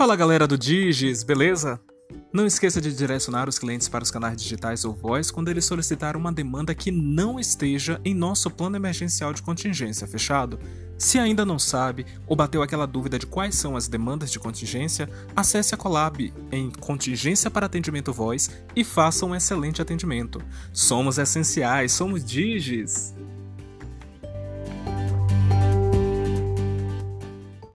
Fala galera do Digis, beleza? Não esqueça de direcionar os clientes para os canais digitais ou voz quando eles solicitar uma demanda que não esteja em nosso plano emergencial de contingência, fechado? Se ainda não sabe ou bateu aquela dúvida de quais são as demandas de contingência, acesse a Colab em Contingência para Atendimento Voz e faça um excelente atendimento. Somos essenciais, somos Digis!